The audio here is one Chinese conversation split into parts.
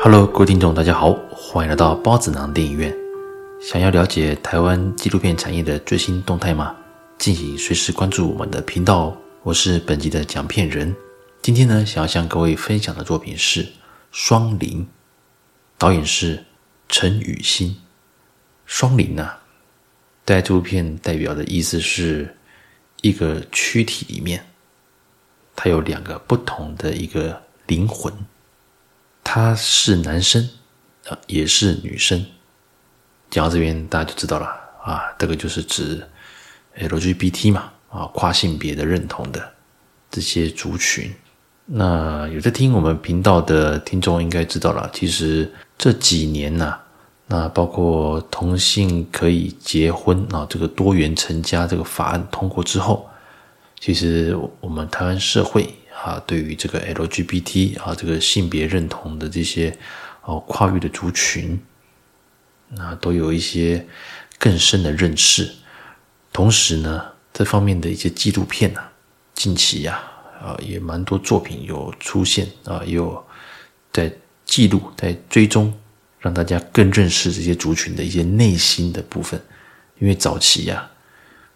Hello，各位听众，大家好，欢迎来到包子囊电影院。想要了解台湾纪录片产业的最新动态吗？敬请随时关注我们的频道哦。我是本集的讲片人。今天呢，想要向各位分享的作品是《双灵》，导演是陈雨欣。双灵呢，在这部片代表的意思是一个躯体里面，它有两个不同的一个灵魂。他是男生，啊，也是女生。讲到这边，大家就知道了啊，这个就是指 LGBT 嘛，啊，跨性别的认同的这些族群。那有在听我们频道的听众应该知道了，其实这几年呐、那包括同性可以结婚啊，这个多元成家这个法案通过之后，其实我们台湾社会。啊，对于这个 LGBT 啊，这个性别认同的这些哦跨域的族群，那都有一些更深的认识。同时呢，这方面的一些纪录片呢、啊，近期呀啊，也蛮多作品有出现啊，也有在记录、在追踪，让大家更认识这些族群的一些内心的部分。因为早期呀、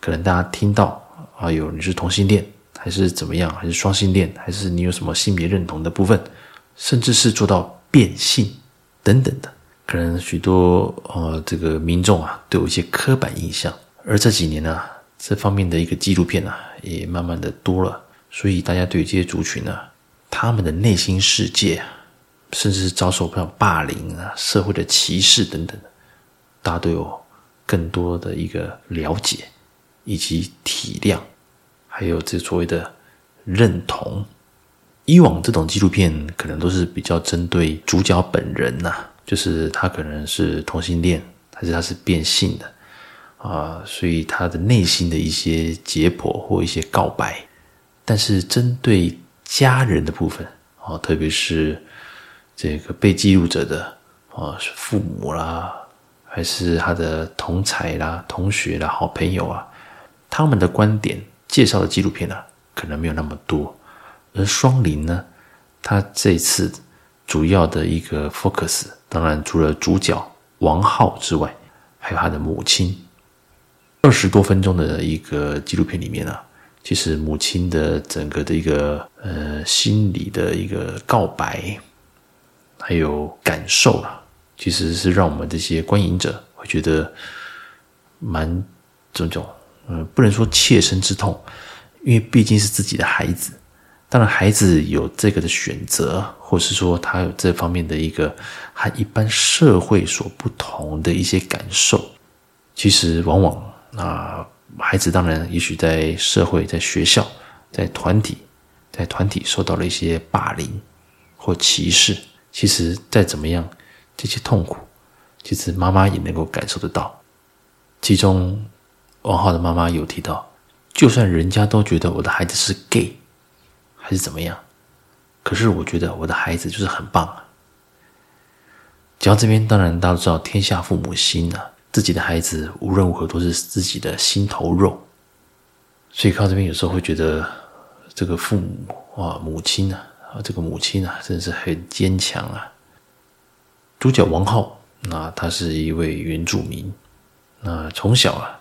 可能大家听到啊，有你是同性恋。还是怎么样？还是双性恋？还是你有什么性别认同的部分？甚至是做到变性等等的，可能许多呃这个民众啊都有一些刻板印象。而这几年呢、这方面的一个纪录片啊也慢慢的多了，所以大家对于这些族群呢、他们的内心世界啊，甚至是遭受像霸凌啊、社会的歧视等等，大家都有更多的一个了解以及体谅。还有这所谓的认同，以往这种纪录片可能都是比较针对主角本人呐、就是他可能是同性恋，还是他是变性的啊，所以他的内心的一些解剖或一些告白。但是针对家人的部分啊，特别是这个被记录者的啊，是父母啦，还是他的同才啦、同学啦、好朋友啊，他们的观点。介绍的纪录片呢、可能没有那么多，而双林呢，他这次主要的一个 focus，当然除了主角王浩之外，还有他的母亲。二十多分钟的一个纪录片里面呢、啊，其实母亲的整个的一个呃心理的一个告白，还有感受啊，其实是让我们这些观影者会觉得蛮这种。嗯，不能说切身之痛，因为毕竟是自己的孩子。当然，孩子有这个的选择，或是说他有这方面的一个和一般社会所不同的一些感受。其实，往往啊，孩子当然也许在社会、在学校、在团体、在团体受到了一些霸凌或歧视。其实，再怎么样，这些痛苦，其实妈妈也能够感受得到。其中。王浩的妈妈有提到，就算人家都觉得我的孩子是 gay，还是怎么样，可是我觉得我的孩子就是很棒啊。讲到这边，当然大家都知道天下父母心啊，自己的孩子无论如何都是自己的心头肉，所以看到这边有时候会觉得这个父母啊，母亲啊，啊这个母亲啊，真的是很坚强啊。主角王浩，那他是一位原住民，那从小啊。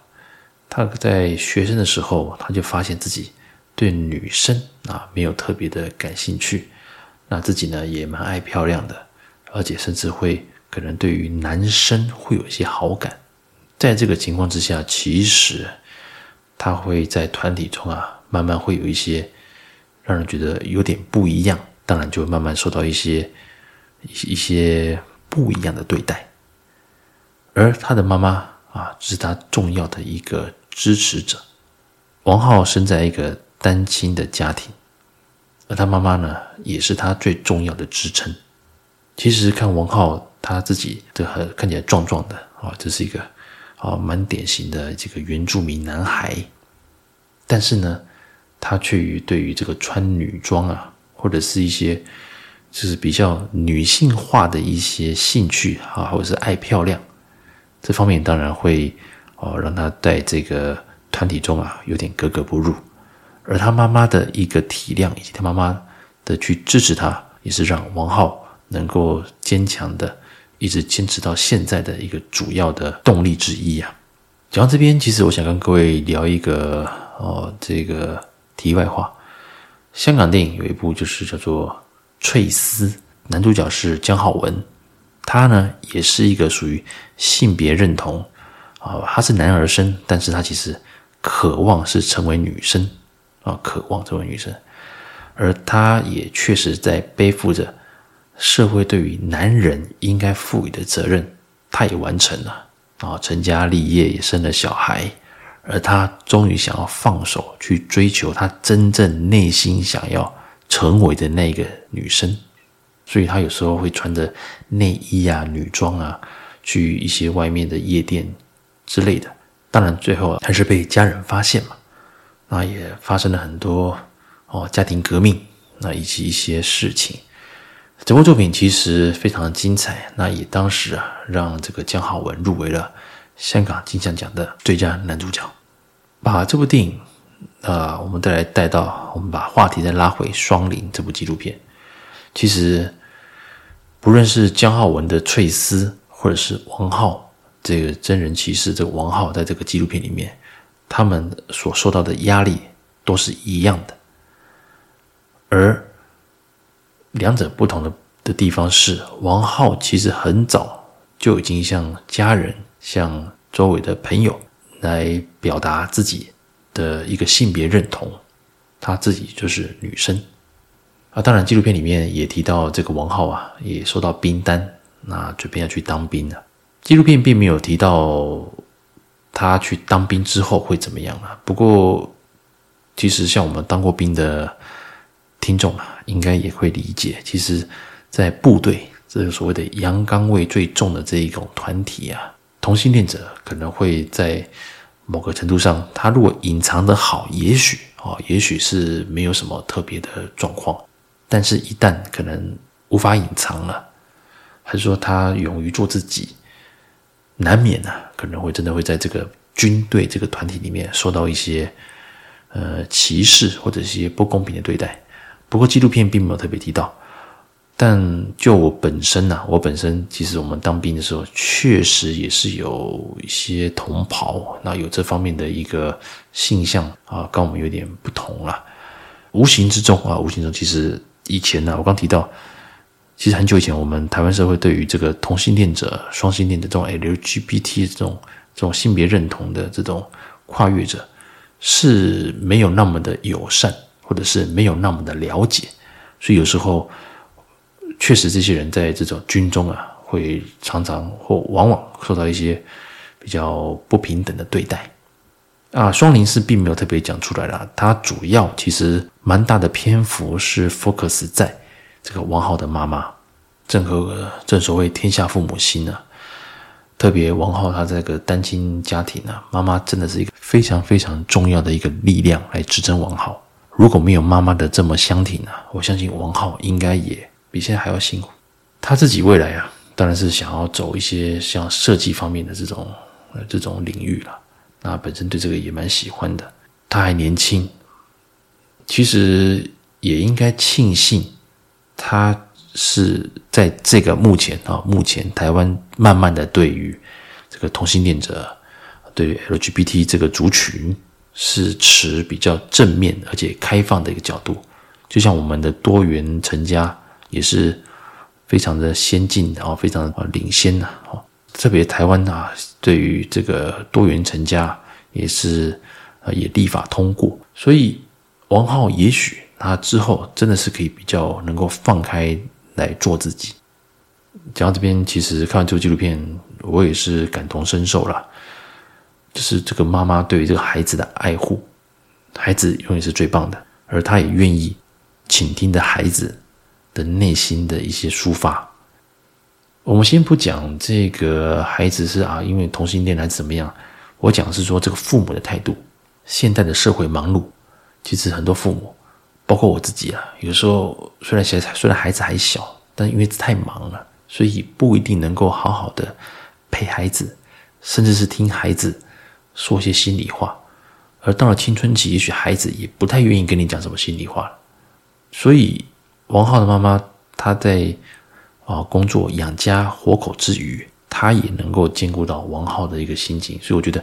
他在学生的时候，他就发现自己对女生啊没有特别的感兴趣，那自己呢也蛮爱漂亮的，而且甚至会可能对于男生会有一些好感。在这个情况之下，其实他会在团体中啊，慢慢会有一些让人觉得有点不一样，当然就慢慢受到一些一些不一样的对待。而他的妈妈啊，是他重要的一个。支持者，王浩生在一个单亲的家庭，而他妈妈呢，也是他最重要的支撑。其实看王浩他自己的很看起来壮壮的啊，这是一个啊蛮典型的这个原住民男孩，但是呢，他却于对于这个穿女装啊，或者是一些就是比较女性化的一些兴趣啊，或者是爱漂亮这方面，当然会。哦，让他在这个团体中啊有点格格不入，而他妈妈的一个体谅以及他妈妈的去支持他，也是让王浩能够坚强的一直坚持到现在的一个主要的动力之一啊。讲到这边，其实我想跟各位聊一个哦，这个题外话。香港电影有一部就是叫做《翠丝》，男主角是姜皓文，他呢也是一个属于性别认同啊，他是男儿身，但是他其实渴望是成为女生啊，渴望成为女生，而他也确实在背负着社会对于男人应该赋予的责任，他也完成了啊，成家立业，也生了小孩。而他终于想要放手去追求他真正内心想要成为的那个女生，所以他有时候会穿着内衣啊、女装啊，去一些外面的夜店之类的。当然，最后还是被家人发现嘛。那也发生了很多哦，家庭革命，那以及一些事情。整部作品其实非常的精彩，那也当时啊，让这个姜浩文入围了。香港金像奖的最佳男主角，把这部电影，啊、我们再来带到，我们把话题再拉回《双林》这部纪录片。其实，不论是姜浩文的《翠丝》，或者是王浩这个真人骑士，这个王浩在这个纪录片里面，他们所受到的压力都是一样的。而两者不同的的地方是，王浩其实很早就已经向家人。向周围的朋友来表达自己的一个性别认同，他自己就是女生啊。当然，纪录片里面也提到这个王浩啊，也收到兵单，那准备要去当兵了。纪录片并没有提到他去当兵之后会怎么样啊。不过，其实像我们当过兵的听众啊，应该也会理解，其实，在部队这个所谓的阳刚味最重的这一种团体啊。同性恋者可能会在某个程度上，他如果隐藏得好，也许啊，也许是没有什么特别的状况。但是，一旦可能无法隐藏了，还是说他勇于做自己，难免啊，可能会真的会在这个军队这个团体里面受到一些呃歧视或者一些不公平的对待。不过，纪录片并没有特别提到。但就我本身呐、啊，我本身其实我们当兵的时候，确实也是有一些同袍，那有这方面的一个性向啊，跟我们有点不同啊。无形之中啊，无形中其实以前呢、我刚提到，其实很久以前，我们台湾社会对于这个同性恋者、双性恋的这种 LGBT 这种这种性别认同的这种跨越者，是没有那么的友善，或者是没有那么的了解，所以有时候。确实，这些人在这种军中啊，会常常或往往受到一些比较不平等的对待啊。双林是并没有特别讲出来啦，它主要其实蛮大的篇幅是 focus 在这个王浩的妈妈。正和正所谓天下父母心啊，特别王浩他这个单亲家庭啊，妈妈真的是一个非常非常重要的一个力量来支撑王浩。如果没有妈妈的这么相挺啊，我相信王浩应该也。比现在还要辛苦。他自己未来啊，当然是想要走一些像设计方面的这种呃这种领域了。那本身对这个也蛮喜欢的。他还年轻，其实也应该庆幸，他是在这个目前啊，目前台湾慢慢的对于这个同性恋者，对于 LGBT 这个族群是持比较正面而且开放的一个角度。就像我们的多元成家。也是非常的先进，然后非常的领先呐，哦，特别台湾啊，对于这个多元成家也是呃也立法通过，所以王浩也许他之后真的是可以比较能够放开来做自己。讲到这边，其实看完这部纪录片，我也是感同身受了，就是这个妈妈对于这个孩子的爱护，孩子永远是最棒的，而他也愿意倾听的孩子。的内心的一些抒发，我们先不讲这个孩子是啊，因为同性恋还是怎么样。我讲是说这个父母的态度。现在的社会忙碌，其实很多父母，包括我自己啊，有时候虽然现在虽然孩子还小，但因为太忙了，所以不一定能够好好的陪孩子，甚至是听孩子说些心里话。而到了青春期，也许孩子也不太愿意跟你讲什么心里话，所以。王浩的妈妈，她在啊工作养家活口之余，她也能够兼顾到王浩的一个心情，所以我觉得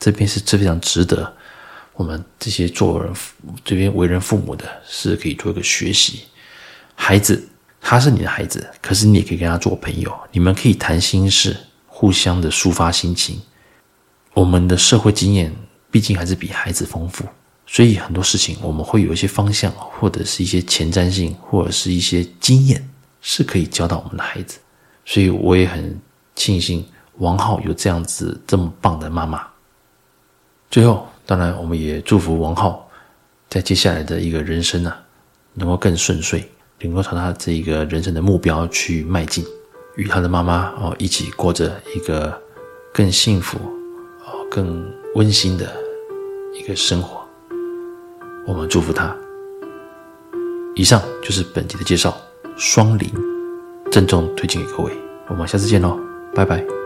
这边是非常值得我们这些做人这边为人父母的，是可以做一个学习。孩子他是你的孩子，可是你也可以跟他做朋友，你们可以谈心事，互相的抒发心情。我们的社会经验毕竟还是比孩子丰富，所以很多事情我们会有一些方向，或者是一些前瞻性，或者是一些经验，是可以教到我们的孩子。所以我也很庆幸王浩有这样子这么棒的妈妈。最后，当然我们也祝福王浩在接下来的一个人生、啊，能够更顺遂。能够朝他这一个人生的目标去迈进，与他的妈妈哦一起过着一个更幸福、哦更温馨的一个生活。我们祝福他。以上就是本集的介绍，《双灵》郑重推荐给各位。我们下次见喽，拜拜。